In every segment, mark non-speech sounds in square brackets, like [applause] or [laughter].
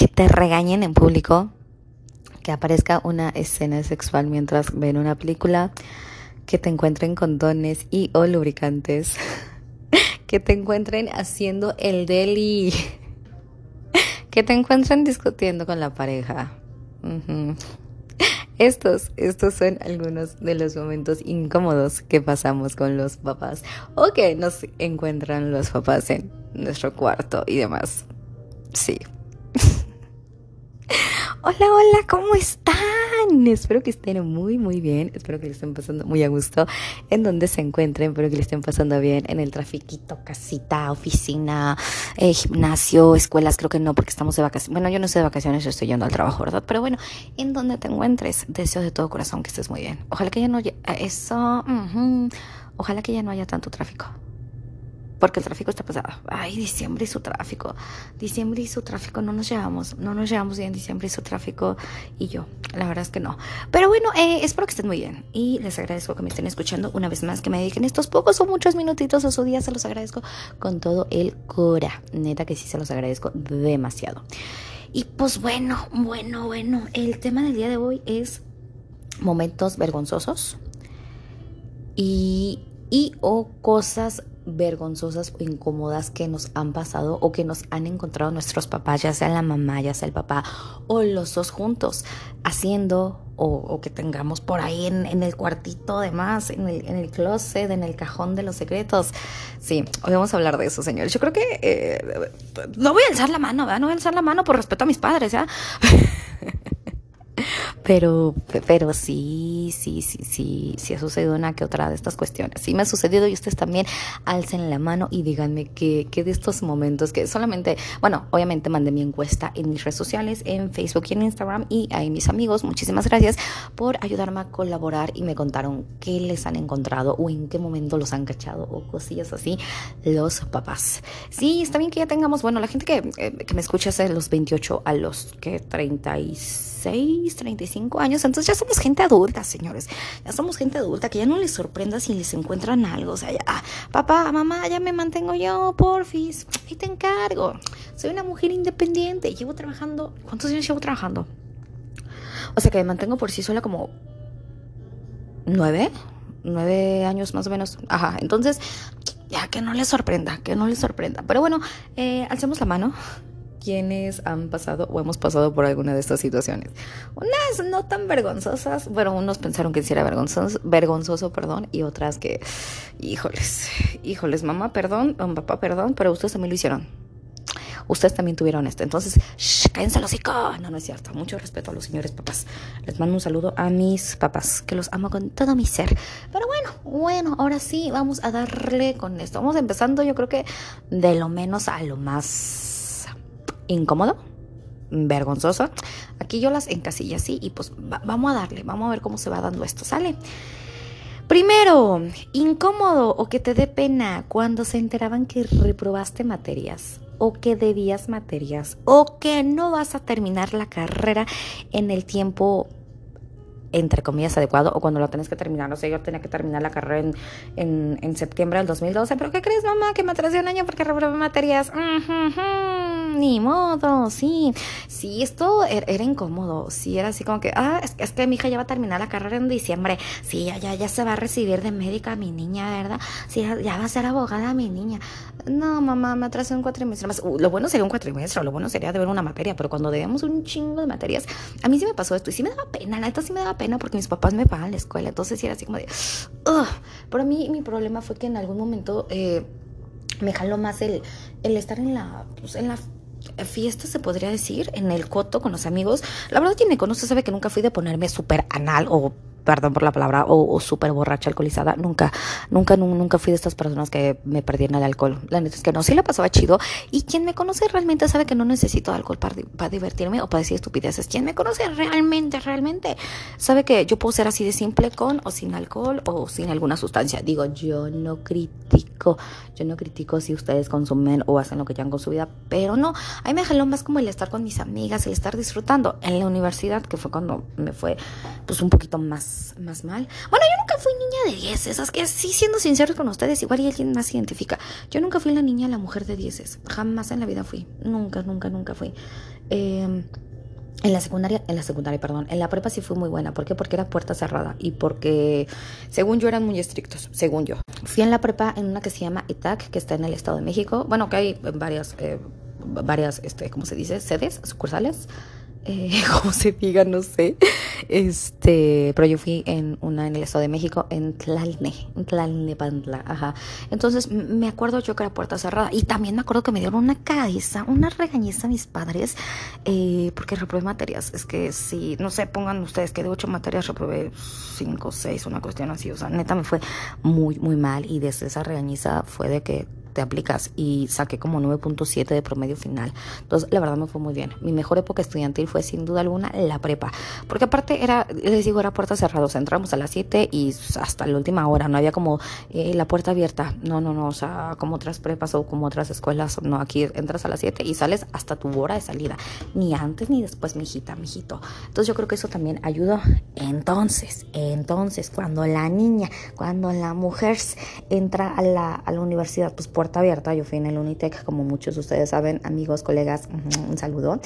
que te regañen en público, que aparezca una escena sexual mientras ven una película, que te encuentren condones y o lubricantes, [laughs] que te encuentren haciendo el deli, [laughs] que te encuentren discutiendo con la pareja. Estos, estos son algunos de los momentos incómodos que pasamos con los papás o que nos encuentran los papás en nuestro cuarto y demás. Sí. [laughs] hola, hola, ¿cómo están? Espero que estén muy, muy bien. Espero que le estén pasando muy a gusto en donde se encuentren. Espero que le estén pasando bien en el trafiquito, casita, oficina, eh, gimnasio, escuelas. Creo que no, porque estamos de vacaciones. Bueno, yo no sé de vacaciones, yo estoy yendo al trabajo, ¿verdad? Pero bueno, en donde te encuentres, deseo de todo corazón que estés muy bien. Ojalá que ya no eso. Ojalá que ya no haya tanto tráfico porque el tráfico está pesado. Ay, diciembre y su tráfico. Diciembre y su tráfico no nos llevamos, no nos llevamos bien diciembre y su tráfico y yo. La verdad es que no. Pero bueno, eh, espero que estén muy bien y les agradezco que me estén escuchando una vez más, que me dediquen estos pocos o muchos minutitos a su día. Se los agradezco con todo el cora. Neta que sí se los agradezco demasiado. Y pues bueno, bueno, bueno, el tema del día de hoy es momentos vergonzosos y, y o cosas vergonzosas o incómodas que nos han pasado o que nos han encontrado nuestros papás, ya sea la mamá, ya sea el papá o los dos juntos, haciendo o, que tengamos por ahí en, el cuartito además, en el, en el closet, en el cajón de los secretos. Sí, hoy vamos a hablar de eso, señores. Yo creo que eh, no voy a alzar la mano, ¿verdad? No voy a alzar la mano por respeto a mis padres, ¿ya? [laughs] Pero, pero sí, sí, sí, sí, sí ha sucedido una que otra de estas cuestiones. Sí me ha sucedido y ustedes también alcen la mano y díganme que, de estos momentos que solamente, bueno, obviamente mandé mi encuesta en mis redes sociales, en Facebook y en Instagram y ahí mis amigos, muchísimas gracias por ayudarme a colaborar y me contaron qué les han encontrado o en qué momento los han cachado o cosillas así los papás. Sí, está bien que ya tengamos, bueno, la gente que, eh, que me escucha hace los 28 a los que 36 36, 35 años, entonces ya somos gente adulta, señores. Ya somos gente adulta que ya no les sorprenda si les encuentran algo. O sea, ya, papá, mamá, ya me mantengo yo, porfis, y te encargo. Soy una mujer independiente, llevo trabajando, ¿cuántos años llevo trabajando? O sea que me mantengo por sí sola como nueve, nueve años más o menos. Ajá, entonces ya que no les sorprenda, que no les sorprenda. Pero bueno, eh, la mano quienes han pasado o hemos pasado por alguna de estas situaciones. Unas no tan vergonzosas, bueno, unos pensaron que sí era vergonzoso, vergonzoso, perdón, y otras que, híjoles, híjoles, mamá, perdón, papá, perdón, pero ustedes también lo hicieron. Ustedes también tuvieron esto. Entonces, shh, cállense los No, no es cierto. Mucho respeto a los señores papás. Les mando un saludo a mis papás, que los amo con todo mi ser. Pero bueno, bueno, ahora sí, vamos a darle con esto. Vamos empezando, yo creo que de lo menos a lo más incómodo, vergonzoso. Aquí yo las encasillo así y pues vamos a darle, vamos a ver cómo se va dando esto, ¿sale? Primero, incómodo o que te dé pena cuando se enteraban que reprobaste materias o que debías materias o que no vas a terminar la carrera en el tiempo entre comillas, adecuado o cuando lo tenés que terminar. O sea, yo tenía que terminar la carrera en, en, en septiembre del 2012, pero ¿qué crees, mamá? Que me atrasé un año porque reprobé materias. Ni modo, sí. Sí, esto er, era, incómodo. Sí, era así como que, ah, es, es, que mi hija ya va a terminar la carrera en diciembre. Sí, ya, ya, ya se va a recibir de médica mi niña, ¿verdad? Sí, ya, va a ser abogada mi niña. No, mamá, me atrasé un cuatrimestre más. Uh, lo bueno sería un cuatrimestre, lo bueno sería de ver una materia, pero cuando debemos un chingo de materias, a mí sí me pasó esto y sí me daba pena, la neta sí me daba pena porque mis papás me pagan la escuela. Entonces era así como de... Ugh. Pero a mí mi problema fue que en algún momento eh, me jaló más el, el estar en la, pues, en la fiesta, se podría decir, en el coto con los amigos. La verdad, quien me conoce sabe que nunca fui de ponerme súper anal o perdón por la palabra, o, súper borracha, alcoholizada. Nunca, nunca, nunca fui de estas personas que me perdían el alcohol. La neta es que no, sí la pasaba chido. Y quien me conoce realmente sabe que no necesito alcohol para, para divertirme o para decir estupideces. Quien me conoce realmente, realmente sabe que yo puedo ser así de simple con o sin alcohol o sin alguna sustancia. Digo, yo no critico, yo no critico si ustedes consumen o hacen lo que quieran con su vida, pero no, a mí me jaló más como el estar con mis amigas, el estar disfrutando. En la universidad, que fue cuando me fue pues un poquito más más, mal. Bueno, yo nunca fui niña de 10, esas que sí, siendo sincero con ustedes, igual y alguien más se identifica. Yo nunca fui la niña, la mujer de dieces. Jamás en la vida fui. Nunca, nunca, nunca fui. Eh, en la secundaria, en la secundaria, perdón, en la prepa sí fue muy buena. ¿Por qué? Porque era puerta cerrada y porque, según yo, eran muy estrictos, según yo. Fui en la prepa en una que se llama ETAC, que está en el Estado de México. Bueno, que hay varias, eh, varias, este, ¿cómo se dice? Sedes, sucursales eh, [laughs] como se diga, no sé. Este, pero yo fui en una en el Estado de México, en Tlalne, en Tlalnepantla, ajá. Entonces me acuerdo yo que era puerta cerrada y también me acuerdo que me dieron una cabeza, una regañeza a mis padres eh, porque reprobé materias. Es que si, no sé, pongan ustedes que de ocho materias reprobé cinco, seis, una cuestión así. O sea, neta me fue muy, muy mal y desde esa regañiza fue de que te aplicas y saqué como 9.7 de promedio final. Entonces, la verdad me fue muy bien. Mi mejor época estudiantil fue sin duda alguna la prepa, porque aparte era, les digo, era puerta cerrada, o sea, entramos a las 7 y hasta la última hora, no había como eh, la puerta abierta, no, no, no, o sea, como otras prepas o como otras escuelas, no, aquí entras a las 7 y sales hasta tu hora de salida, ni antes ni después, mijita, mijito. Entonces yo creo que eso también ayudó. Entonces, entonces, cuando la niña, cuando la mujer entra a la, a la universidad, pues puerta abierta, yo fui en el Unitec, como muchos de ustedes saben, amigos, colegas, un saludo,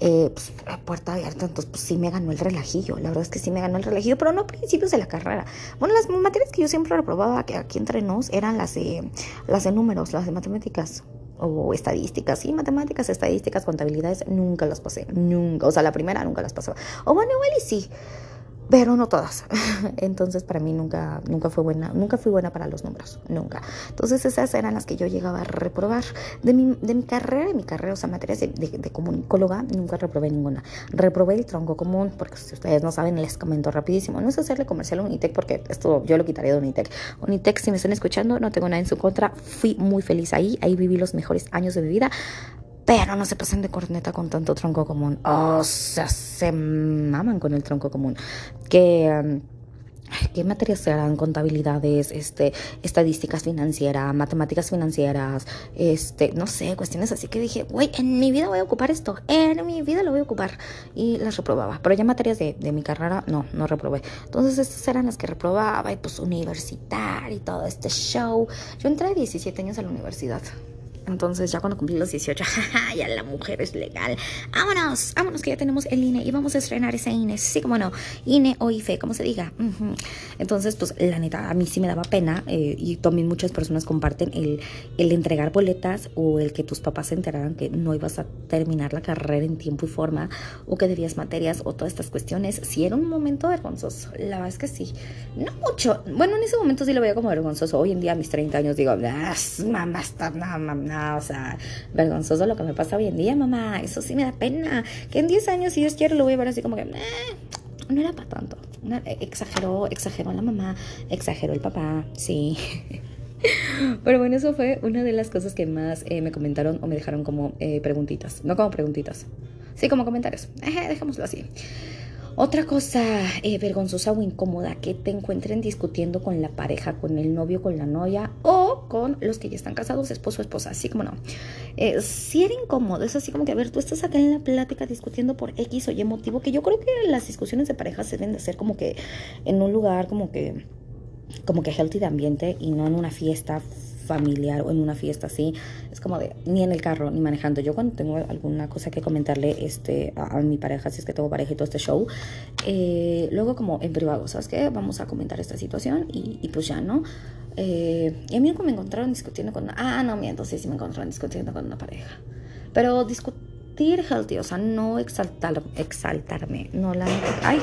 eh, pues, puerta abierta, entonces pues sí me ganó el relajillo, la verdad es que sí me ganó el relajillo, pero no a principios de la carrera. Bueno, las materias que yo siempre reprobaba aquí entre nos eran las de, las de números, las de matemáticas o estadísticas, sí, matemáticas, estadísticas, contabilidades, nunca las pasé, nunca, o sea, la primera nunca las pasaba. O bueno, igual y sí, pero no todas. [laughs] Entonces para mí nunca, nunca fue buena, nunca fui buena para los números, nunca. Entonces esas eran las que yo llegaba a reprobar. De mi, de mi carrera, de mi carrera, o sea, materias de, de, comunicóloga, nunca reprobé ninguna. Reprobé el tronco común, porque si ustedes no saben, les comento rapidísimo. No es hacerle comercial a Unitec, porque esto yo lo quitaría de Unitec. Unitec, si me están escuchando, no tengo nada en su contra. Fui muy feliz ahí, ahí viví los mejores años de mi vida pero no se pasen de corneta con tanto tronco común. O sea, se maman con el tronco común. Que. Um, ¿Qué materias serán? Contabilidades, este, estadísticas financieras, matemáticas financieras, este, no sé, cuestiones así que dije, güey, en mi vida voy a ocupar esto, en mi vida lo voy a ocupar. Y las reprobaba. Pero ya materias de, de mi carrera, no, no reprobé. Entonces estas eran las que reprobaba y pues universitar y todo este show. Yo entré a 17 años a la universidad. Entonces ya cuando cumplí los 18, ya la mujer es legal. Vámonos, vámonos que ya tenemos el INE y vamos a estrenar ese INE. Sí, como no, INE o IFE, como se diga. Entonces, pues la neta, a mí sí me daba pena eh, y también muchas personas comparten el, el entregar boletas o el que tus papás se enteraran que no ibas a terminar la carrera en tiempo y forma o que debías materias o todas estas cuestiones. Sí era un momento vergonzoso, la verdad es que sí. No mucho, bueno, en ese momento sí lo veía como vergonzoso. Hoy en día a mis 30 años digo, ah, mamá, está, mamá o sea, vergonzoso lo que me pasa hoy en día, mamá, eso sí me da pena, que en 10 años, si Dios quiere, lo voy a ver así como que, eh, no era para tanto, exageró, exageró la mamá, exageró el papá, sí. [laughs] Pero bueno, eso fue una de las cosas que más eh, me comentaron o me dejaron como eh, preguntitas. No como preguntitas, sí como comentarios. dejémoslo así. Otra cosa eh, vergonzosa o incómoda que te encuentren discutiendo con la pareja, con el novio, con la novia o con los que ya están casados, esposo o esposa, así como no. Eh, si era incómodo, es así como que, a ver, tú estás acá en la plática discutiendo por X o Y motivo, que yo creo que las discusiones de pareja se deben de hacer como que en un lugar como que como que healthy de ambiente y no en una fiesta familiar o en una fiesta así, es como de ni en el carro ni manejando. Yo cuando tengo alguna cosa que comentarle este, a, mi pareja, si es que tengo pareja y todo este show, eh, luego como en privado, ¿sabes qué? Vamos a comentar esta situación y, pues ya, ¿no? Eh, y a mí me encontraron discutiendo con... Ah, no, miento, sí, sí me encontraron discutiendo con una pareja. Pero discutir healthy, o sea, no exaltar, exaltarme, no la... Ay,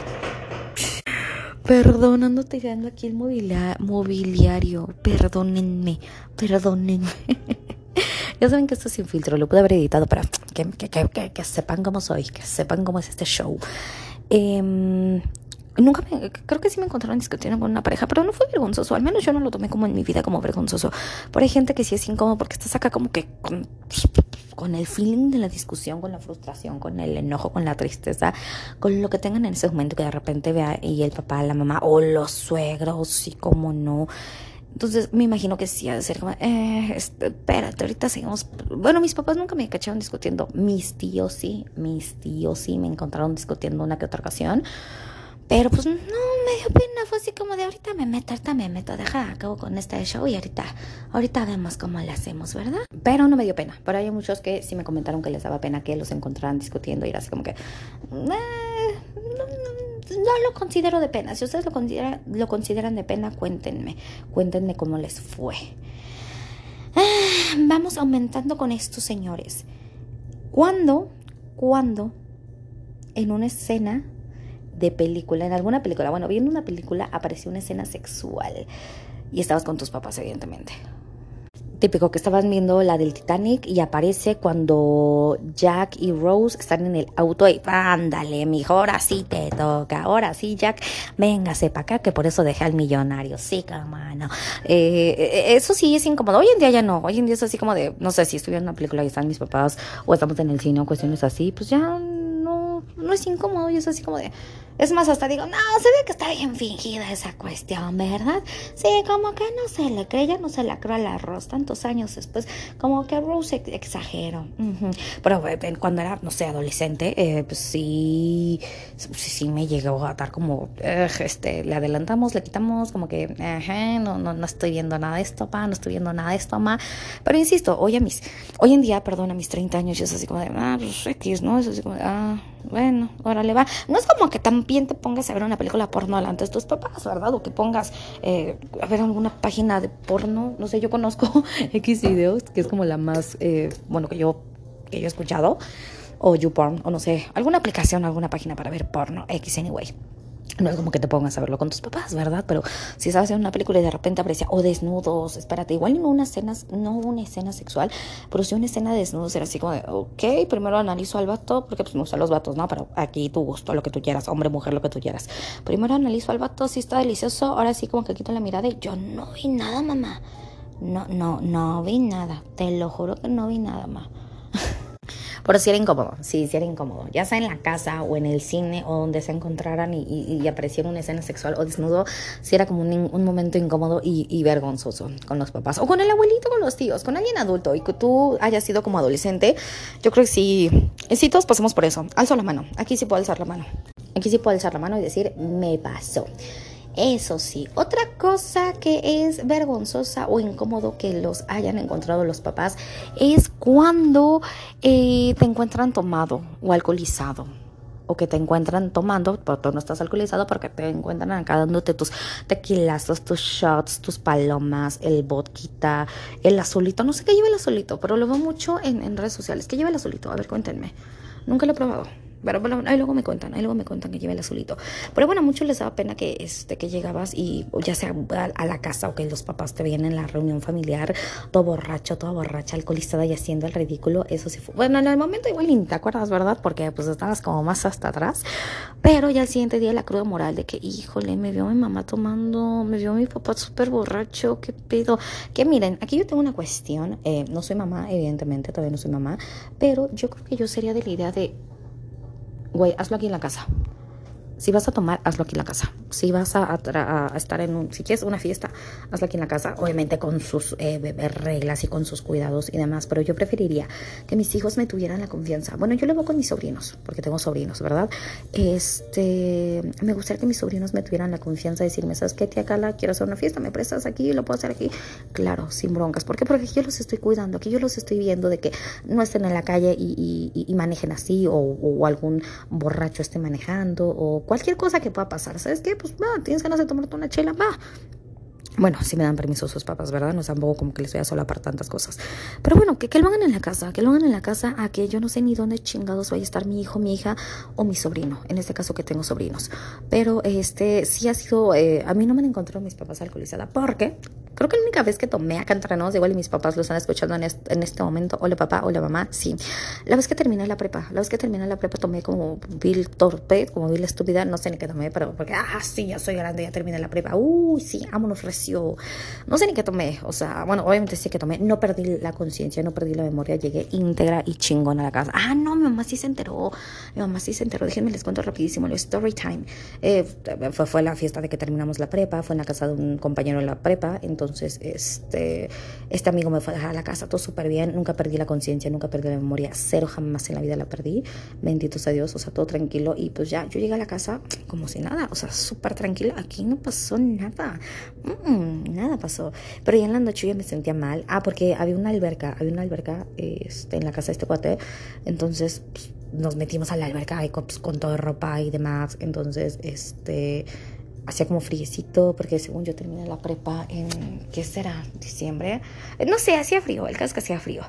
Perdón, ando tirando aquí el mobiliario. Perdónenme, perdónenme. [laughs] ya saben que esto es sin filtro, lo pude haber editado para que, que, sepan cómo soy, que sepan cómo es este show. Em, nunca me, creo que sí me encontraron discutiendo con una pareja, pero no fue vergonzoso, al menos yo no lo tomé como en mi vida como vergonzoso. Pero hay gente que sí es incómodo porque estás acá como que con el feeling de la discusión, con la frustración, con el enojo, con la tristeza, con lo que tengan en ese momento que de repente vea y el papá, la mamá o los suegros y como no. Entonces me imagino que sí ha de ser como, eh, este, espérate, ahorita seguimos. Bueno, mis papás nunca me cacharon discutiendo. Mis tíos sí, mis tíos sí me encontraron discutiendo una que otra ocasión. Pero pues no, me dio pena, fue así como de ahorita me meto, ahorita me meto, deja, acabo con este show y ahorita, ahorita vemos cómo le hacemos, ¿verdad? Pero no me dio pena, pero hay muchos que sí me comentaron que les daba pena que los encontraran discutiendo y era así como que... Eh, no, lo considero de pena. Si ustedes lo consideran, lo consideran de pena, cuéntenme. Cuéntenme cómo les fue. Ah, vamos aumentando con estos señores. ¿Cuándo, cuándo en una escena de película, en alguna película, bueno, viendo una película apareció una escena sexual y estabas con tus papás, evidentemente. Típico que estabas viendo la del Titanic y aparece cuando Jack y Rose están en el auto y ándale, mijo, ahora sí te toca, ahora sí, Jack, véngase para acá, que por eso dejé al millonario, sí, mano. Eh, eh, eso sí es incómodo. Hoy en día ya no, hoy en día es así como de, no sé, si estoy viendo una película y están mis papás o estamos en el cine o cuestiones así, pues ya no, no es incómodo y es así como de, es más, hasta digo, no, se ve que está bien fingida esa cuestión, ¿verdad? Sí, como que no se le cree, ya no se la creo al arroz, tantos años después, como que Rose exagero. Pero eh, cuando era, no sé, adolescente, eh, pues sí, sí, me llegó a dar como, este, le adelantamos, le quitamos, como que, no, no, no estoy viendo nada de esto, pa, no estoy viendo nada de esto, ma. Pero insisto, hoy a mis, hoy en día, perdón, a mis 30 años, es así como de, ah, pues X, ¿no? Es así como ah, bueno, órale va. No es como que también te pongas a ver una película porno delante de tus papás, ¿verdad? O que pongas eh, a ver alguna página de porno. No sé, yo conozco [laughs] X videos, que es como la más, eh, bueno, que yo, que yo he escuchado. O YouPorn, o no sé, alguna aplicación, alguna página para ver porno, X anyway. No es como que te pongas a verlo con tus papás, ¿verdad? Pero si estás haciendo una película y de repente aparece, o desnudos, espérate, igual no una escena, no una escena sexual, pero si una escena de desnudos así como de, ok, primero analizo al vato, porque pues me gustan los vatos, ¿no? Pero aquí tu gusto, lo que tú quieras, hombre, mujer, lo que tú quieras. Primero analizo al vato, si está delicioso, ahora sí como que quito la mirada y yo no vi nada, mamá. No, no, no vi nada. Te lo juro que no vi nada, mamá. [laughs] Pero sí era incómodo, sí, sí era incómodo. Ya sea en la casa o en el cine o donde se encontraran y, y, apareciera una escena sexual o desnudo, sí era como un, momento incómodo y, vergonzoso con los papás. O con el abuelito, con los tíos, con alguien adulto y que tú hayas sido como adolescente. Yo creo que sí, sí todos pasamos por eso. Alzo la mano, aquí sí puedo alzar la mano. Aquí sí puedo alzar la mano y decir, me pasó. Eso sí, otra cosa que es vergonzosa o incómodo que los hayan encontrado los papás es cuando eh, te encuentran tomado o alcoholizado o que te encuentran tomando, pero tú no estás alcoholizado porque te encuentran acá dándote tus tequilazos, tus shots, tus palomas, el vodka, el azulito, no sé qué lleva el azulito, pero lo veo mucho en, en redes sociales. ¿Qué lleva el azulito? A ver, cuéntenme. Nunca lo he probado. Pero bueno, ahí luego me cuentan, ahí luego me cuentan que lleva el azulito. Pero bueno, a muchos les daba pena que, este, que llegabas y ya sea a, la casa o que los papás te veían en la reunión familiar, todo borracho, toda borracha, alcoholizada y haciendo el ridículo. Eso sí fue. Bueno, en el momento igual ni te acuerdas, ¿verdad? Porque pues estabas como más hasta atrás. Pero ya el siguiente día la cruda moral de que, híjole, me vio mi mamá tomando, me vio mi papá súper borracho, qué pedo. Que miren, aquí yo tengo una cuestión. Eh, no soy mamá, evidentemente, todavía no soy mamá. Pero yo creo que yo sería de la idea de güey, hazlo aquí en la casa. Si vas a tomar, hazlo aquí en la casa. Si vas a, estar en un, si quieres una fiesta, hazlo aquí en la casa, obviamente con sus eh, reglas y con sus cuidados y demás, pero yo preferiría que mis hijos me tuvieran la confianza. Bueno, yo lo hago con mis sobrinos, porque tengo sobrinos, ¿verdad? Este, me gustaría que mis sobrinos me tuvieran la confianza de decirme, ¿sabes qué, tía Carla? Quiero hacer una fiesta, ¿me prestas aquí? ¿Lo puedo hacer aquí? Claro, sin broncas. ¿Por qué? Porque yo los estoy cuidando, aquí yo los estoy viendo de que no estén en la calle y, manejen así, o, o algún borracho esté manejando, o cualquier cosa que pueda pasar. ¿Sabes qué? Pues va, tienes ganas de tomarte una chela, va. Bueno, si me dan permiso sus papás, ¿verdad? No tampoco como que les voy a solapar tantas cosas. Pero bueno, que, que lo hagan en la casa, que lo hagan en la casa a que yo no sé ni dónde chingados vaya a estar mi hijo, mi hija o mi sobrino. En este caso que tengo sobrinos. Pero este sí ha sido, eh, a mí no me han encontrado mis papás alcoholizadas. porque creo que la única vez que tomé acá entre nos, igual y mis papás lo están escuchando en este, en este momento, hola papá, hola mamá, sí. La vez que terminé la prepa, la vez que terminé la prepa tomé como vil torpe, como vil estúpida, no sé ni qué tomé, pero porque, ah, sí, ya soy grande, ya terminé la prepa. Uy, sí, vámonos, No sé ni qué tomé, o sea, bueno, obviamente sí que tomé. No perdí la conciencia, no perdí la memoria. Llegué íntegra y chingón a la casa. Ah, no, mi mamá sí se enteró. Mi mamá sí se enteró. Déjenme les cuento rapidísimo el story time. Eh, fue, fue la fiesta de que terminamos la prepa, fue en la casa de un compañero en la prepa. Entonces, este, este amigo me fue a dejar a la casa, todo súper bien. Nunca perdí la conciencia, nunca perdí la memoria. Cero jamás en la vida la perdí. Bendito sea Dios, o sea, todo tranquilo. Y pues ya, yo llegué a la casa como si nada, o sea, súper tranquila. Aquí no pasó nada. Mm, nada pasó. Pero ya en la noche yo me sentía mal. Ah, porque había una alberca, había una alberca este, en la casa de este cuate. Entonces, pues, nos metimos a la alberca con, pues, con toda ropa y demás. Entonces, este hacía como friecito, porque según yo terminé la prepa en, ¿qué será? Diciembre. Eh, no sé, hacía frío, el caso que hacía frío.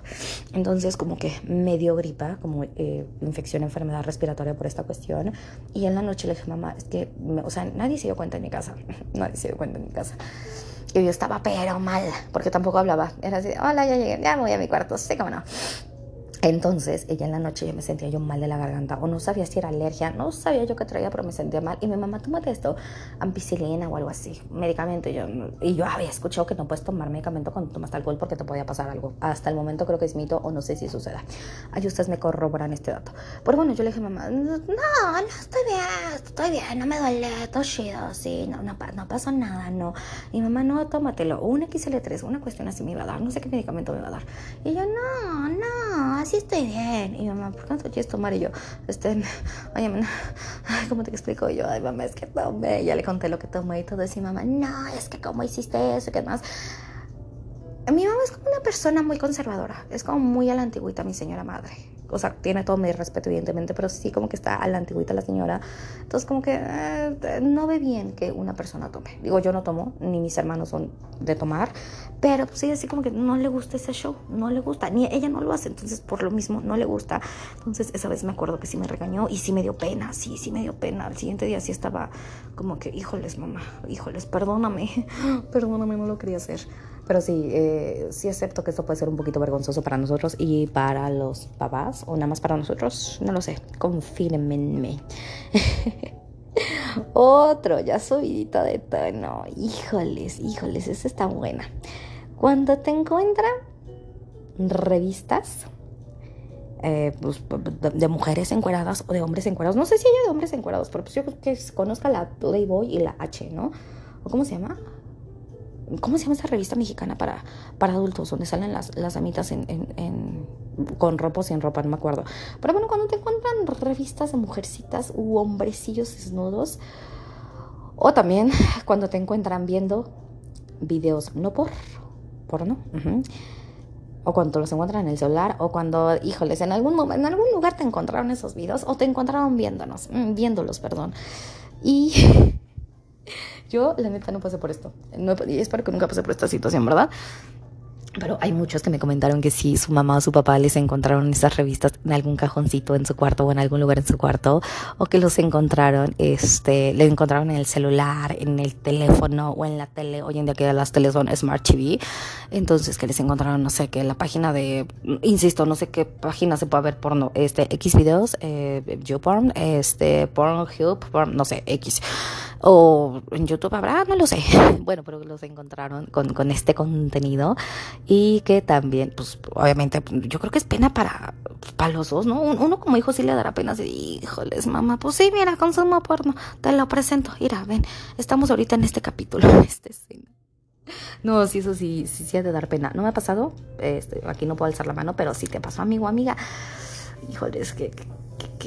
Entonces como que me dio gripa, como eh, infección, enfermedad respiratoria por esta cuestión. Y en la noche le dije, mamá, es que, o sea, nadie se dio cuenta en mi casa, [laughs] nadie se dio cuenta en mi casa. Y yo estaba pero mal, porque tampoco hablaba. Era así, hola, ya llegué, ya me voy a mi cuarto, sé cómo no. Entonces, ella en la noche ya me sentía yo mal de la garganta o no sabía si era alergia, no sabía yo qué traía, pero me sentía mal. Y mi mamá, tómate esto, ampicilina o algo así, medicamento. Y yo, y yo había escuchado que no puedes tomar medicamento cuando tomas alcohol porque te podía pasar algo. Hasta el momento creo que es mito o no sé si suceda. Ay, ustedes me corroboran este dato. Pero bueno, yo le dije a mamá, no, no, estoy bien, estoy bien, no me duele, todo chido, sí, no, no, no pasa nada, no. Y mamá, no, tómatelo, un XL3, una cuestión así me iba a dar, no sé qué medicamento me va a dar. Y yo, no, no, así sí estoy bien. Y mamá, ¿por qué no te quieres tomar? Y yo, este, [laughs] oye, [laughs] ¿cómo te explico? Y yo, ay, mamá, es que tomé. Ya le conté lo que tomé y todo. Y mamá, no, es que cómo hiciste eso, ¿qué más? Mi mamá es como una persona muy conservadora. Es como muy a la antigüita, mi señora madre o sea, tiene todo mi respeto evidentemente, pero sí como que está a la antigüita la señora. Entonces como que eh, no ve bien que una persona tome. Digo, yo no tomo, ni mis hermanos son de tomar, pero pues sí, así como que no le gusta ese show, no le gusta, ni ella no lo hace, entonces por lo mismo no le gusta. Entonces esa vez me acuerdo que sí me regañó y sí me dio pena, sí, sí me dio pena. Al siguiente día sí estaba como que, híjoles mamá, híjoles, perdóname, [laughs] perdóname, no lo quería hacer. Pero sí, eh, sí acepto que esto puede ser un poquito vergonzoso para nosotros y para los papás, o nada más para nosotros, no lo sé, confírmenme. [laughs] Otro, ya subidito de tono. Híjoles, híjoles, esa está buena. Cuando te encuentran revistas eh, pues, de, mujeres encueradas o de hombres encuerados, no sé si hay de hombres encuerados, pero pues yo creo que conozca la Playboy y la H, ¿no? ¿O cómo se llama? ¿Cómo se llama esa revista mexicana para, para adultos? Donde salen las, las amitas en, en, con ropa o sin ropa, no me acuerdo. Pero bueno, cuando te encuentran revistas de mujercitas u hombrecillos desnudos, o también [laughs] cuando te encuentran viendo videos no por, por no, o cuando los encuentran en el celular, o cuando, híjoles, en algún, en algún lugar te encontraron esos videos, o te encontraron viéndonos, mm, viéndolos, perdón. Y [laughs] yo, la neta, no pasé por esto. No, y espero que nunca pase por esta situación, ¿verdad? Pero hay muchos que me comentaron que si su mamá o su papá les encontraron esas revistas en algún cajoncito en su cuarto o en algún lugar en su cuarto, o que los encontraron, este, le encontraron en el celular, en el teléfono o en la tele. Hoy en día que las teles son Smart TV, entonces que les encontraron, no sé, que la página de, insisto, no sé qué página se puede ver porno, este, X videos, eh, YouPorn, este, Pornhub, porn, no sé, X o en YouTube habrá, no lo sé. [laughs] Bueno, pero los encontraron con, con este contenido y que también, pues obviamente, yo creo que es pena para, para los dos, ¿no? Uno como hijo sí le dará pena así, híjoles, mamá, pues sí, mira, consumo porno, te lo presento, mira, ven, estamos ahorita en este capítulo, [laughs] en esta escena. No, sí, eso sí, sí, sí ha de dar pena. No me ha pasado, este, aquí no puedo alzar la mano, pero sí te pasó, amigo, amiga. Híjoles, que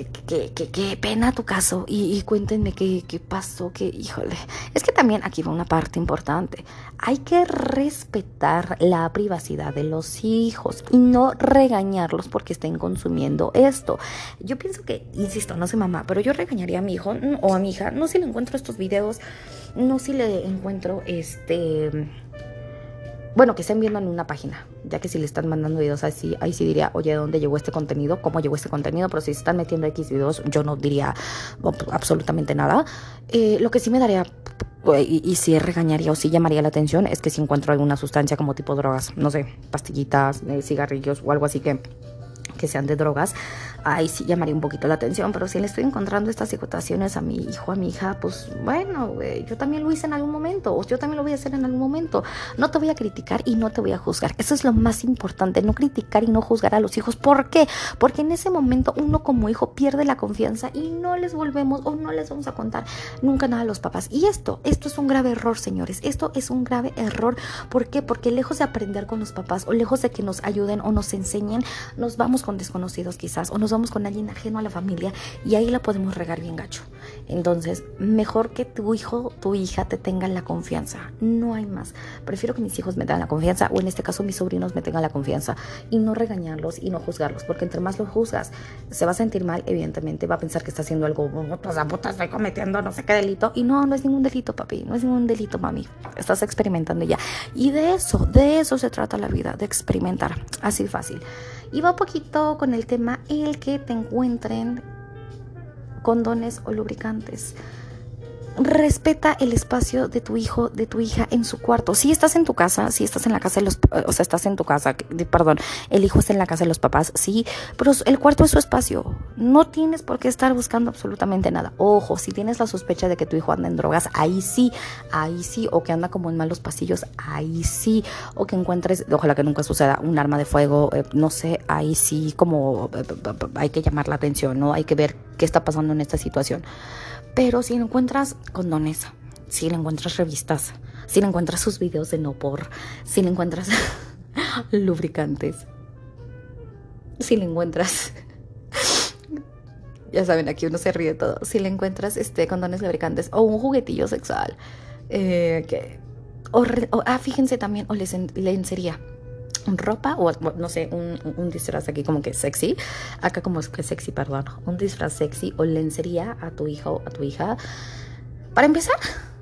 qué, pena tu caso y, cuéntenme qué, pasó, que híjole. Es que también aquí va una parte importante. Hay que respetar la privacidad de los hijos y no regañarlos porque estén consumiendo esto. Yo pienso que, insisto, no sé mamá, pero yo regañaría a mi hijo o a mi hija, no si le encuentro estos videos, no si le encuentro este bueno, que estén viendo en una página, ya que si le están mandando videos así, ahí sí diría, oye, ¿dónde llegó este contenido? ¿Cómo llegó este contenido? Pero si se están metiendo X videos, yo no diría absolutamente nada. Eh, lo que sí me daría, y, y si regañaría o si llamaría la atención, es que si encuentro alguna sustancia como tipo drogas, no sé, pastillitas, eh, cigarrillos o algo así que que sean de drogas, ahí sí llamaría un poquito la atención, pero si le estoy encontrando estas situaciones a mi hijo, a mi hija, pues bueno, yo también lo hice en algún momento, o yo también lo voy a hacer en algún momento. No te voy a criticar y no te voy a juzgar. Eso es lo más importante, no criticar y no juzgar a los hijos. ¿Por qué? Porque en ese momento uno como hijo pierde la confianza y no les volvemos o no les vamos a contar nunca nada a los papás. Y esto, esto es un grave error, señores. Esto es un grave error. ¿Por qué? Porque lejos de aprender con los papás o lejos de que nos ayuden o nos enseñen, nos vamos con desconocidos quizás o nos vamos con alguien ajeno a la familia y ahí la podemos regar bien gacho. Entonces, mejor que tu hijo, tu hija te tengan la confianza. No hay más. Prefiero que mis hijos me tengan la confianza o en este caso mis sobrinos me tengan la confianza y no regañarlos y no juzgarlos, porque entre más los juzgas, se va a sentir mal, evidentemente, va a pensar que está haciendo algo, puta, puta, estoy cometiendo no sé qué delito y no, no es ningún delito, papi, no es ningún delito, mami. Estás experimentando ya. Y de eso, de eso se trata la vida, de experimentar, así fácil. Y va un poquito con el tema el que te encuentren condones o lubricantes respeta el espacio de tu hijo, de tu hija en su cuarto. Si estás en tu casa, si estás en la casa de los, o sea, estás en tu casa, perdón, el hijo está en la casa de los papás, sí, pero el cuarto es su espacio. No tienes por qué estar buscando absolutamente nada. Ojo, si tienes la sospecha de que tu hijo anda en drogas, ahí sí, ahí sí, o que anda como en malos pasillos, ahí sí, o que encuentres, ojalá que nunca suceda, un arma de fuego, eh, no sé, ahí sí, como eh, hay que llamar la atención, ¿no? Hay que ver qué está pasando en esta situación. Pero si encuentras condones, si le encuentras revistas, si le encuentras sus videos de no por, si le encuentras [laughs] lubricantes, si le encuentras [laughs] ya saben, aquí uno se ríe todo. Si le encuentras este condones lubricantes o un juguetillo sexual, eh, que, o, ah, fíjense también, o lencería ropa o no sé, un, un, disfraz aquí como que sexy, acá como que sexy, perdón, un disfraz sexy o lencería a tu hijo o a tu hija. Para empezar,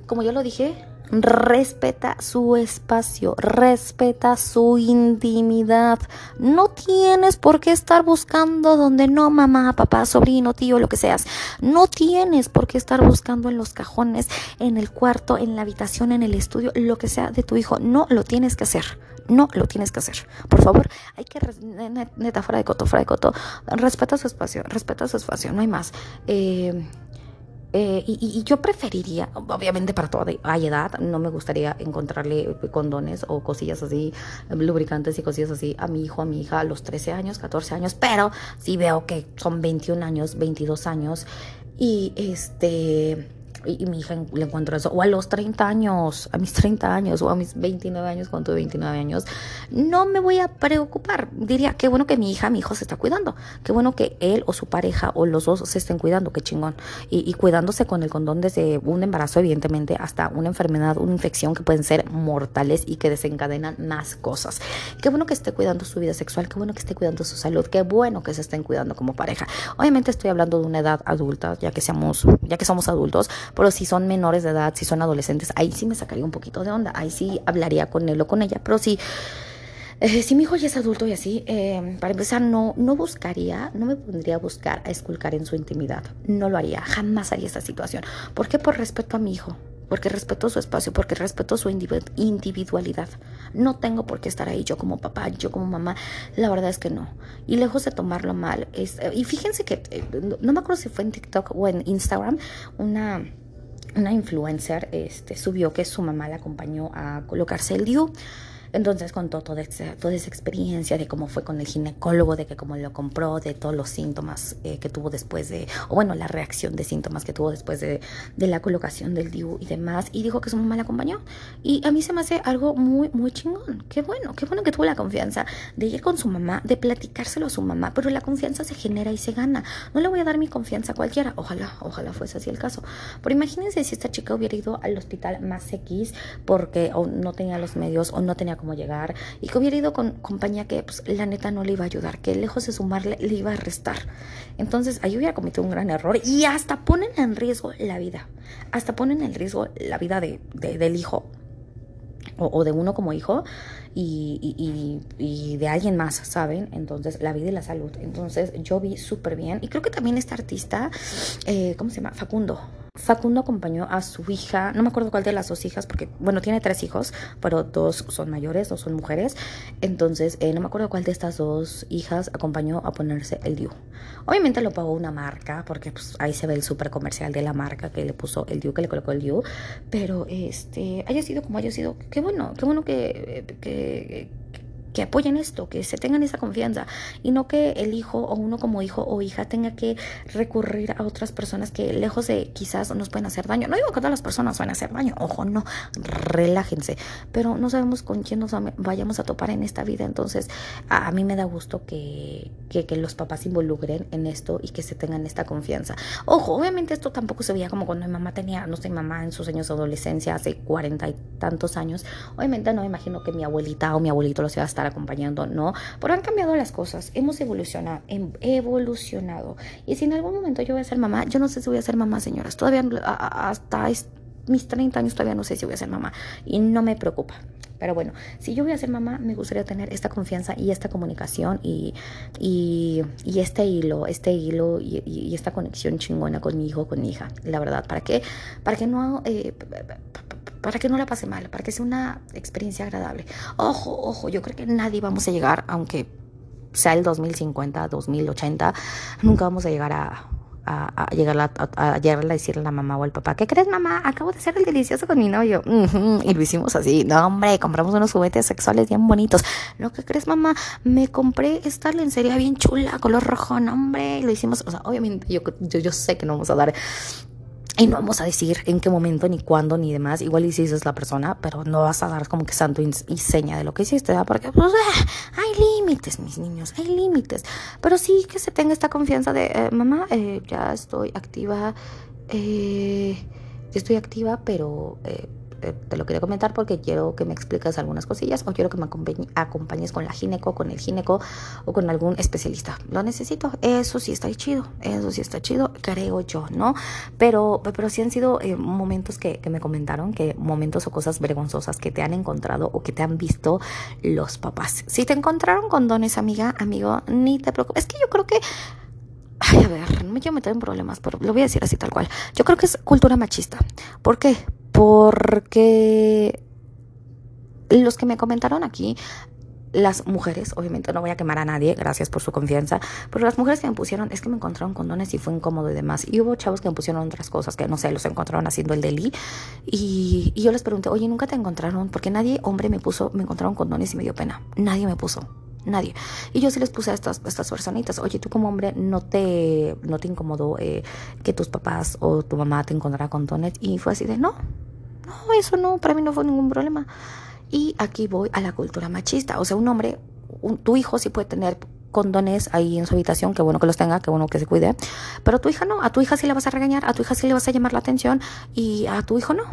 como ya lo dije, respeta su espacio, respeta su intimidad. No tienes por qué estar buscando donde no mamá, papá, sobrino, tío, lo que seas. No tienes por qué estar buscando en los cajones, en el cuarto, en la habitación, en el estudio, lo que sea de tu hijo. No lo tienes que hacer. No lo tienes que hacer. Por favor, hay que, neta, fuera de coto, fuera de coto. Respeta su espacio, respeta su espacio, no hay más. Eh, eh, y, yo preferiría, obviamente para toda hay edad, no me gustaría encontrarle condones o cosillas así, lubricantes y cosillas así a mi hijo, a mi hija a los 13 años, 14 años, pero si veo que son 21 años, 22 años. Y este y, mi hija le encuentro eso, o a los 30 años, a mis 30 años, o a mis 29 años, cuando tuve 29 años, no me voy a preocupar. Diría, qué bueno que mi hija, mi hijo se está cuidando, qué bueno que él o su pareja o los dos se estén cuidando, qué chingón. Y, cuidándose con el condón desde un embarazo, evidentemente, hasta una enfermedad, una infección que pueden ser mortales y que desencadenan más cosas. Qué bueno que esté cuidando su vida sexual, qué bueno que esté cuidando su salud, qué bueno que se estén cuidando como pareja. Obviamente estoy hablando de una edad adulta, ya que seamos, ya que somos adultos, pero si son menores de edad, si son adolescentes, ahí sí me sacaría un poquito de onda, ahí sí hablaría con él o con ella, pero si... Eh, si mi hijo ya es adulto y así, eh, para empezar, no, no buscaría, no me pondría a buscar a esculcar en su intimidad. No lo haría, jamás haría esta situación. ¿Por qué? Por respeto a mi hijo, porque respeto su espacio, porque respeto su individualidad. No tengo por qué estar ahí yo como papá, yo como mamá. La verdad es que no. Y lejos de tomarlo mal, es, y fíjense que, eh, no me acuerdo si fue en TikTok o en Instagram, una una influencer este, subió que su mamá la acompañó a colocarse el DIU. Entonces contó toda esa, toda esa experiencia de cómo fue con el ginecólogo, de que cómo lo compró, de todos los síntomas eh, que tuvo después de, o bueno, la reacción de síntomas que tuvo después de, de, la colocación del DIU y demás. Y dijo que su mamá la acompañó. Y a mí se me hace algo muy, muy chingón. Qué bueno, qué bueno que tuvo la confianza de ir con su mamá, de platicárselo a su mamá. Pero la confianza se genera y se gana. No le voy a dar mi confianza a cualquiera. Ojalá, ojalá fuese así el caso. Pero imagínense si esta chica hubiera ido al hospital más X porque o no tenía los medios o no tenía cómo llegar y que hubiera ido con compañía que pues, la neta no le iba a ayudar, que lejos de sumarle le iba a restar. Entonces ahí hubiera cometido un gran error y hasta ponen en riesgo la vida, hasta ponen en riesgo la vida de, del hijo o, de uno como hijo y, y, de alguien más, ¿saben? Entonces, la vida y la salud. Entonces, yo vi súper bien. Y creo que también este artista, eh, ¿cómo se llama? Facundo. Facundo acompañó a su hija, no me acuerdo cuál de las dos hijas, porque, bueno, tiene tres hijos, pero dos son mayores, dos son mujeres. Entonces, eh, no me acuerdo cuál de estas dos hijas acompañó a ponerse el DIU. Obviamente lo pagó una marca, porque pues, ahí se ve el súper comercial de la marca que le puso el DIU, que le colocó el DIU. Pero, este, haya sido como haya sido, qué bueno, qué bueno que, que que apoyen esto, que se tengan esa confianza y no que el hijo o uno como hijo o hija tenga que recurrir a otras personas que lejos de quizás nos pueden hacer daño. No digo que todas las personas van a hacer daño, ojo, no, relájense, pero no sabemos con quién nos vayamos a topar en esta vida, entonces a, mí me da gusto que, que, los papás se involucren en esto y que se tengan esta confianza. Ojo, obviamente esto tampoco se veía como cuando mi mamá tenía, no sé, mamá en sus años de adolescencia, hace cuarenta y tantos años, obviamente no me imagino que mi abuelita o mi abuelito los iba a estar acompañando, no, pero han cambiado las cosas, hemos evolucionado, em, evolucionado. Y si en algún momento yo voy a ser mamá, yo no sé si voy a ser mamá, señoras, todavía hasta mis 30 años todavía no sé si voy a ser mamá. Y no me preocupa. Pero bueno, si yo voy a ser mamá, me gustaría tener esta confianza y esta comunicación y, y, este hilo, este hilo y, esta conexión chingona con mi hijo, con mi hija, la verdad, para que, para que no, eh, para que no la pase mal, para que sea una experiencia agradable. Ojo, ojo, yo creo que nadie vamos a llegar, aunque sea el 2050, 2080, nunca vamos a llegar a, a, llegar a, a, a decirle a la mamá o al papá, ¿qué crees mamá? Acabo de hacer el delicioso con mi novio. Y lo hicimos así, no hombre, compramos unos juguetes sexuales bien bonitos. ¿Lo que crees mamá? Me compré esta lencería bien chula, color rojo, no hombre. Lo hicimos, o sea, obviamente yo, yo, yo sé que no vamos a dar y no vamos a decir en qué momento, ni cuándo, ni demás. Igual hiciste la persona, pero no vas a dar como que santo y, seña de lo que hiciste. Porque pues, ah, hay límites, mis niños, hay límites. Pero sí que se tenga esta confianza de, eh, mamá, eh, ya estoy activa, eh, ya estoy activa, pero te lo quería comentar porque quiero que me expliques algunas cosillas o quiero que me acompañes con la gineco, con el gineco o con algún especialista. Lo necesito. Eso sí está chido. Eso sí está chido, creo yo, ¿no? Pero, pero sí han sido eh, momentos que, que, me comentaron, que momentos o cosas vergonzosas que te han encontrado o que te han visto los papás. Si te encontraron condones, amiga, amigo, ni te preocupes. Es que yo creo que Ay, a ver, no me quiero meter en problemas, pero lo voy a decir así tal cual. Yo creo que es cultura machista. ¿Por qué? Porque los que me comentaron aquí, las mujeres, obviamente no voy a quemar a nadie, gracias por su confianza, pero las mujeres que me pusieron es que me encontraron condones y fue incómodo y demás. Y hubo chavos que me pusieron otras cosas que no sé, los encontraron haciendo el deli. Y, yo les pregunté, oye, ¿nunca te encontraron? Porque nadie, hombre, me puso, me encontraron condones y me dio pena. Nadie me puso nadie. Y yo sí les puse a estas, estas personitas, oye, tú como hombre no te, no te incomodó eh, que tus papás o tu mamá te encontrara condones. Y fue así de, no, no, eso no, para mí no fue ningún problema. Y aquí voy a la cultura machista. O sea, un hombre, tu hijo sí puede tener condones ahí en su habitación, qué bueno que los tenga, qué bueno que se cuide. Pero tu hija no, a tu hija sí le vas a regañar, a tu hija sí le vas a llamar la atención y a tu hijo no.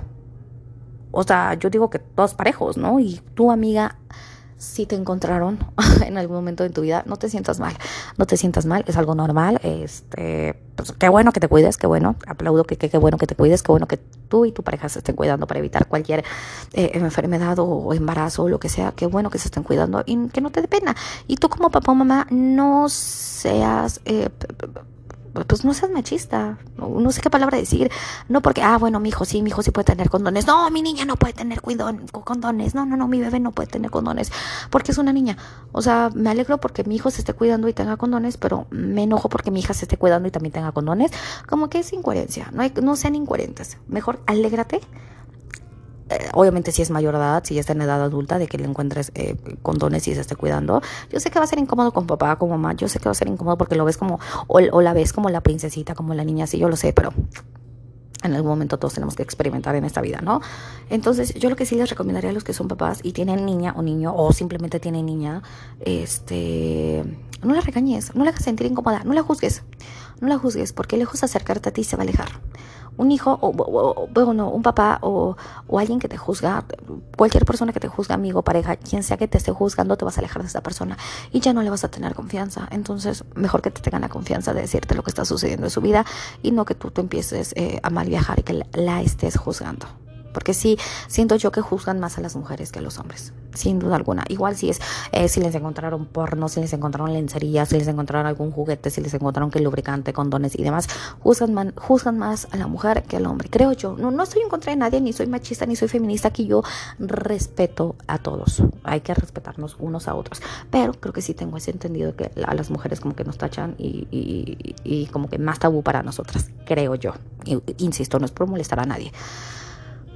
O sea, yo digo que todos parejos, ¿no? Y tu amiga si te encontraron [laughs] en algún momento de tu vida, no te sientas mal, no te sientas mal, es algo normal, este, pues, qué bueno que te cuides, qué bueno, aplaudo que qué bueno que te cuides, qué bueno que tú y tu pareja se estén cuidando para evitar cualquier eh, enfermedad o embarazo o lo que sea, qué bueno que se estén cuidando y que no te dé pena. Y tú como papá o mamá no seas... Eh, pues no seas machista, no, sé qué palabra decir, no porque, ah, bueno, mi hijo sí, mi hijo sí puede tener condones, no, mi niña no puede tener condones, no, no, no, mi bebé no puede tener condones, porque es una niña, o sea, me alegro porque mi hijo se esté cuidando y tenga condones, pero me enojo porque mi hija se esté cuidando y también tenga condones, como que es incoherencia, no, hay, no sean incoherentes, mejor alégrate eh, obviamente si es mayor de edad, si ya está en edad adulta, de que le encuentres eh, condones y se esté cuidando. Yo sé que va a ser incómodo con papá, con mamá, yo sé que va a ser incómodo porque lo ves como, o, la ves como la princesita, como la niña, sí, yo lo sé, pero en algún momento todos tenemos que experimentar en esta vida, ¿no? Entonces, yo lo que sí les recomendaría a los que son papás y tienen niña o niño, o simplemente tienen niña, este, no la regañes, no la hagas sentir incómoda, no la juzgues, no la juzgues, porque lejos de acercarte a ti se va a alejar un hijo o, bueno, un papá o, o, alguien que te juzga, cualquier persona que te juzga, amigo, pareja, quien sea que te esté juzgando, te vas a alejar de esa persona y ya no le vas a tener confianza. Entonces, mejor que te tengan la confianza de decirte lo que está sucediendo en su vida y no que tú te empieces eh, a mal viajar y que la estés juzgando. Porque sí, siento yo que juzgan más a las mujeres que a los hombres, sin duda alguna. Igual si es, eh, si les encontraron porno, si les encontraron lencería, si les encontraron algún juguete, si les encontraron que lubricante, condones y demás, juzgan, juzgan más a la mujer que al hombre, creo yo. No, no estoy en contra de nadie, ni soy machista, ni soy feminista, aquí yo respeto a todos. Hay que respetarnos unos a otros. Pero creo que sí tengo ese entendido que a las mujeres como que nos tachan y, y como que más tabú para nosotras, creo yo. insisto, no es por molestar a nadie.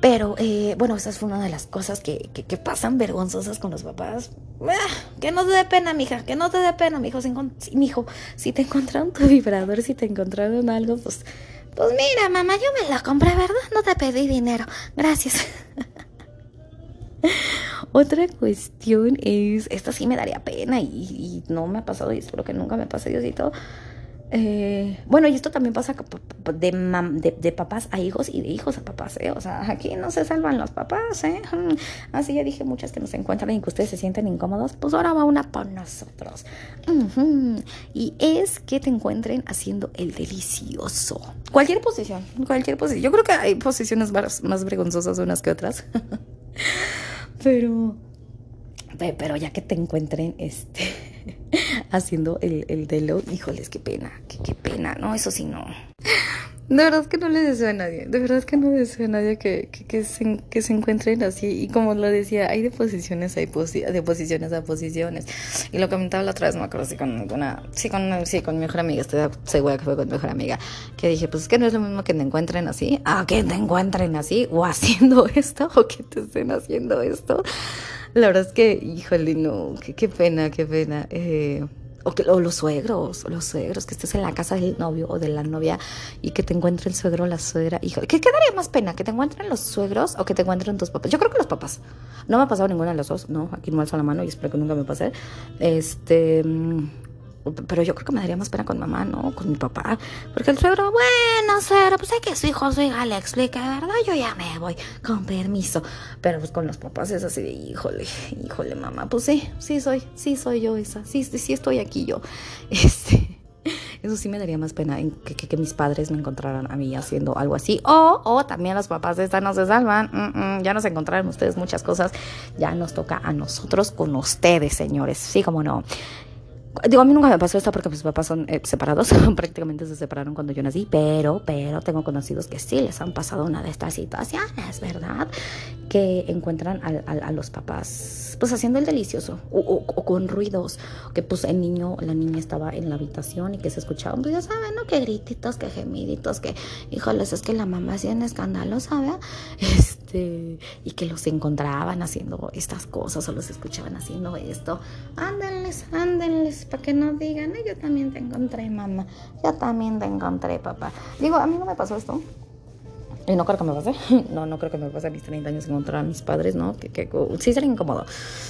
Pero eh, bueno, esa es una de las cosas que, que, pasan vergonzosas con los papás. Ah, que no te dé pena, mija, que no te dé pena, mijo. Si, mijo, si te encontraron tu vibrador, si te encontraron algo, pues, pues mira, mamá, yo me la compré, ¿verdad? No te pedí dinero. Gracias. [laughs] Otra cuestión es, esta sí me daría pena y, y, no me ha pasado y espero que nunca me pase Diosito. Eh, bueno, y esto también pasa de, de, papás a hijos y de hijos a papás, ¿eh? O sea, aquí no se salvan los papás, ¿eh? Así ya dije muchas que nos encuentran y que ustedes se sienten incómodos, pues ahora va una por nosotros. Y es que te encuentren haciendo el delicioso. Cualquier posición, cualquier posición. Yo creo que hay posiciones más, más vergonzosas unas que otras. [laughs] pero, pero ya que te encuentren, este [laughs] haciendo el, el delo. Híjoles, qué pena, qué, qué pena. No, eso sí no. De verdad que no le deseo a nadie, de verdad que no deseo a nadie que, que, se, que se encuentren así. Y como lo decía, hay de posiciones, hay de posiciones a posiciones. Y lo comentaba la otra vez, me acuerdo si con una, sí, con, sí, con mi mejor amiga, estoy segura que fue con mi mejor amiga, que dije, pues es que no es lo mismo que te encuentren así, a que te encuentren así, o haciendo [laughs] esto, o que te estén haciendo esto. La verdad es que, híjole, no, qué, qué pena, qué pena. Eh, o, los suegros, los suegros, que estés en la casa del novio o de la novia y que te encuentre el suegro o la suegra. Híjole, ¿qué, daría más pena? ¿Que te encuentren los suegros o que te encuentren tus papás? Yo creo que los papás. No me ha pasado ninguna de las dos, no, aquí no alzo la mano y espero que nunca me pase. Este mm, pero yo creo que me daría más pena con mamá, ¿no? Con mi papá. Porque el suegro, bueno, suegro, pues hay que su hijo, su hija le explica, ¿verdad? Yo ya me voy, con permiso. Pero pues con los papás es así de, híjole, híjole, mamá. Pues sí, sí soy, sí soy yo esa. Sí, sí, estoy aquí yo. [laughs] Este. Eso sí me daría más pena que, mis padres me encontraran a mí haciendo algo así. O, o también los papás de esta no se salvan. Mm, mm, ya nos encontraron ustedes muchas cosas. Ya nos toca a nosotros con ustedes, señores. Sí, como no. Digo, a mí nunca me pasó esto porque mis papás son eh, separados, [laughs] prácticamente se separaron cuando yo nací, pero, pero tengo conocidos que sí les han pasado una de estas situaciones, ¿verdad? Que encuentran a, los papás pues haciendo el delicioso o, con ruidos, que pues el niño, la niña estaba en la habitación y que se escuchaban, pues ya saben, ¿no? Que grititos, que gemiditos, que, híjoles, es que la mamá hacía un escándalo, ¿sabe? [laughs] Este, y que los encontraban haciendo estas cosas o los escuchaban haciendo esto. Ándenles, ándenles para que no digan, yo también te encontré, mamá, yo también te encontré, papá. Digo, a mí no me pasó esto. Y no creo que me pase. [laughs] No, no creo que me pase a mis 30 años encontrar a mis padres, ¿no? Sí sería incómodo.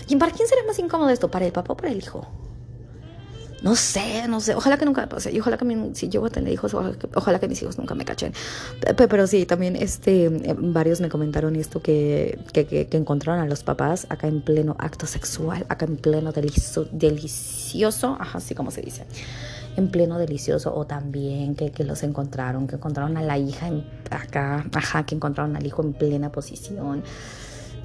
¿Y para quién sería más incómodo esto? ¿Para el papá o para el hijo? No sé, no sé. Ojalá que nunca me pase. Y ojalá que si yo voy a tener hijos, ojalá que, mis hijos nunca me cachen. Pero, sí, también este, eh, varios me comentaron esto que, que, que, encontraron a los papás acá en pleno acto sexual, acá en pleno delicioso, ajá, así como se dice en pleno delicioso o también que, que, los encontraron, que encontraron a la hija acá, ajá, que encontraron al hijo en plena posición.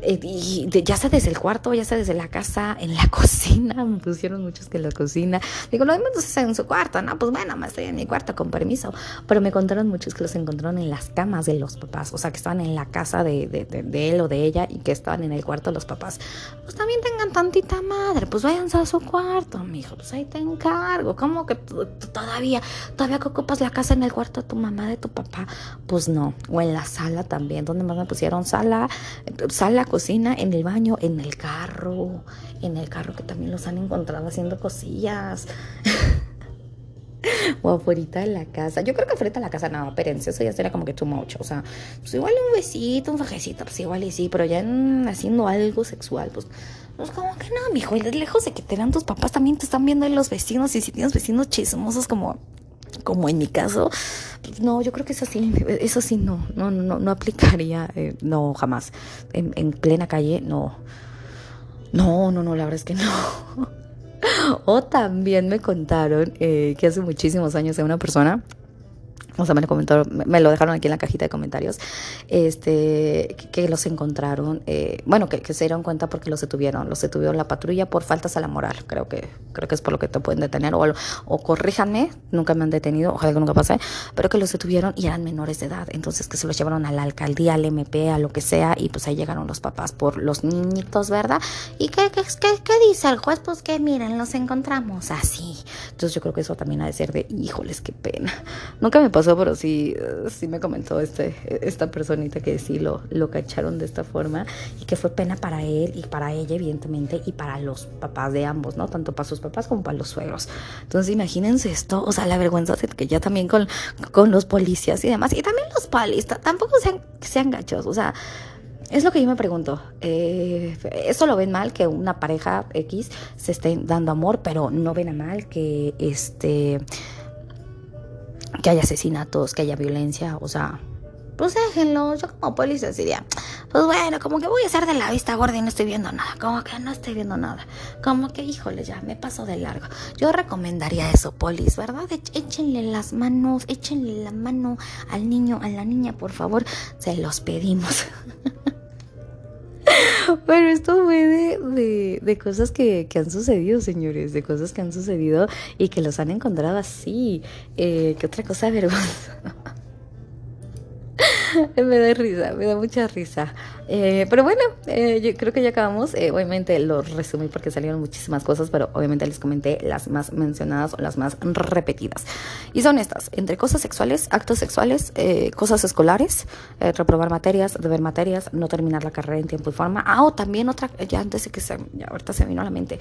Eh, y ya sea desde el cuarto, ya sea desde la casa, en la [laughs] cocina, me pusieron muchos que en la cocina. Digo, lo mismo es en su cuarto, no, pues bueno, me estoy en mi cuarto, con permiso. Pero me contaron muchos que los encontraron en las camas de los papás, o sea, que estaban en la casa de, de, él o de ella y que estaban en el cuarto de los papás. Pues también tengan tantita madre, pues váyanse a su cuarto, mijo, pues ahí te encargo. ¿Cómo que todavía, todavía que ocupas la casa en el cuarto de tu mamá, de tu papá? Pues no, o en la sala también, donde más me pusieron sala, sala cocina, en el baño, en el carro, en el carro que también los han encontrado haciendo cosillas. [laughs] o afuera de la casa. Yo creo que afuera de la casa, no, espérense, eso ya sería como que too much. O sea, pues igual un besito, un fajecito, pues igual y sí, pero ya haciendo algo sexual, pues, pues como que no, mijo, y lejos de que te vean tus papás, también te están viendo los vecinos, y si tienes vecinos chismosos como como en mi caso, no, yo creo que eso sí, eso sí no, no, no, no aplicaría, eh, no, jamás. En, en, plena calle, no. No, no, no, la verdad es que no. [laughs] o también me contaron eh, que hace muchísimos años de una persona o sea, me lo dejaron aquí en la cajita de comentarios, este, que, los encontraron, eh, bueno, que, se dieron cuenta porque los detuvieron, los detuvieron la patrulla por faltas a la moral, creo que, creo que es por lo que te pueden detener, o, o corríjanme, nunca me han detenido, ojalá que nunca pase, pero que los detuvieron y eran menores de edad, entonces que se los llevaron a la alcaldía, al MP, a lo que sea, y pues ahí llegaron los papás por los niñitos, ¿verdad? ¿Y qué, qué, qué dice el juez? Pues que miren, los encontramos así. Entonces yo creo que eso también ha de ser de, híjoles, qué pena. Nunca me pasó pero sí, sí me comentó este, esta personita que sí lo, lo cacharon de esta forma y que fue pena para él y para ella, evidentemente, y para los papás de ambos, ¿no? Tanto para sus papás como para los suegros. Entonces, imagínense esto, o sea, la vergüenza que ya también con, con los policías y demás, y también los palistas, tampoco sean, sean gachos, o sea, es lo que yo me pregunto. Eh, eso lo ven mal que una pareja X se esté dando amor, pero no ven a mal que este que haya asesinatos, que haya violencia, o sea, pues déjenlo. Yo como policía diría, pues bueno, como que voy a hacer de la vista gorda y no estoy viendo nada, como que no estoy viendo nada, como que híjole, ya me paso de largo. Yo recomendaría eso, polis, ¿verdad? Échenle las manos, échenle la mano al niño, a la niña, por favor, se los pedimos. [laughs] [laughs] Bueno, esto fue de, de, cosas que, que, han sucedido, señores, de cosas que han sucedido y que los han encontrado así. Eh, ¿Qué otra cosa [laughs] vergüenza? [laughs] me da risa, me da mucha risa. Eh, pero bueno, eh, yo creo que ya acabamos. Eh, obviamente lo resumí porque salieron muchísimas cosas, pero obviamente les comenté las más mencionadas o las más repetidas. Y son estas, entre cosas sexuales, actos sexuales, cosas escolares, reprobar materias, deber materias, no terminar la carrera en tiempo y forma. Ah, o también otra, ya antes de que se, ya ahorita se vino a la mente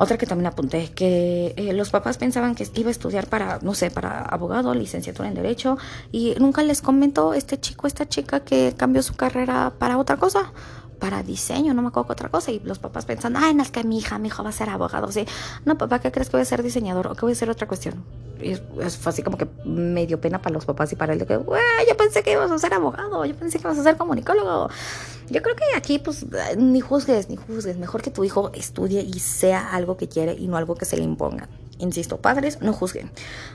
otra que también apunté, que eh, los papás pensaban que iba a estudiar para, no sé, para abogado, licenciatura en Derecho, y nunca les comentó este chico, esta chica que cambió su carrera para otra cosa para diseño, no me acuerdo qué otra cosa. Y los papás pensando, ay, no que mi hija, mi hijo va a ser abogado. Sí, no, papá, ¿qué crees que voy a ser diseñador o que voy a ser otra cuestión? Y fue así como que medio pena para los papás y para él de que, güey, yo pensé que ibas a ser abogado, yo pensé que ibas a ser comunicólogo. Yo creo que aquí, pues, ni juzgues, ni juzgues. Mejor que tu hijo estudie y sea algo que quiere y no algo que se le imponga. Insisto, padres, no juzguen,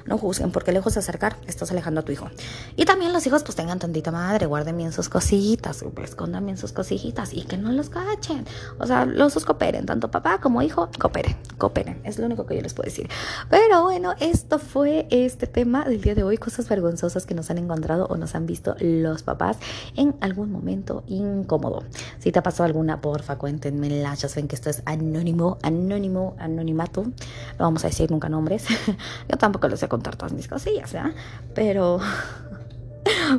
no juzguen, porque lejos de acercar, estás alejando a tu hijo. Y también los hijos, pues tengan tantita madre, guarden bien sus cositas, escondan bien sus cositas y que no los cachen. O sea, los dos cooperen, tanto papá como hijo, cooperen, cooperen. Es lo único que yo les puedo decir. Pero bueno, esto fue este tema del día de hoy, cosas vergonzosas que nos han encontrado o nos han visto los papás en algún momento incómodo. Si te pasó alguna, porfa, cuéntenme ya saben que esto es anónimo, anónimo, anonimato. Lo vamos a decir nunca nombres. [laughs] Yo tampoco les sé contar todas mis cosillas, ¿verdad? Pero [laughs]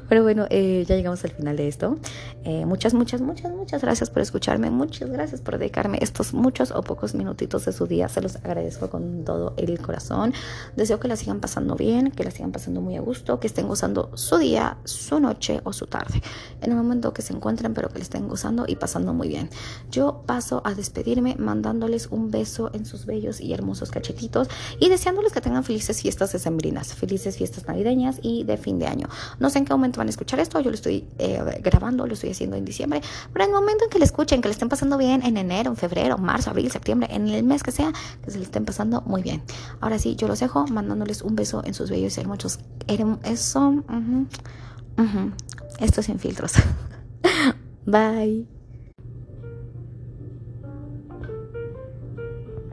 Pero bueno, eh, ya llegamos al final de esto. Eh, muchas, muchas, muchas, muchas gracias por escucharme. Muchas gracias por dedicarme estos muchos o pocos minutitos de su día. Se los agradezco con todo el corazón. Deseo que la sigan pasando bien, que la sigan pasando muy a gusto, que estén gozando su día, su noche o su tarde. En el momento que se encuentren, pero que le estén gozando y pasando muy bien. Yo paso a despedirme mandándoles un beso en sus bellos y hermosos cachetitos y deseándoles que tengan felices fiestas decembrinas, felices fiestas navideñas y de fin de año. No en qué momento van a escuchar esto, yo lo estoy eh, grabando, lo estoy haciendo en diciembre, pero en el momento en que lo escuchen, que le estén pasando bien en enero, en febrero, marzo, abril, septiembre, en el mes que sea, que se le estén pasando muy bien. Ahora sí, yo los dejo mandándoles un beso en sus bellos y hermosos. Eso, esto sin filtros. [laughs] Bye.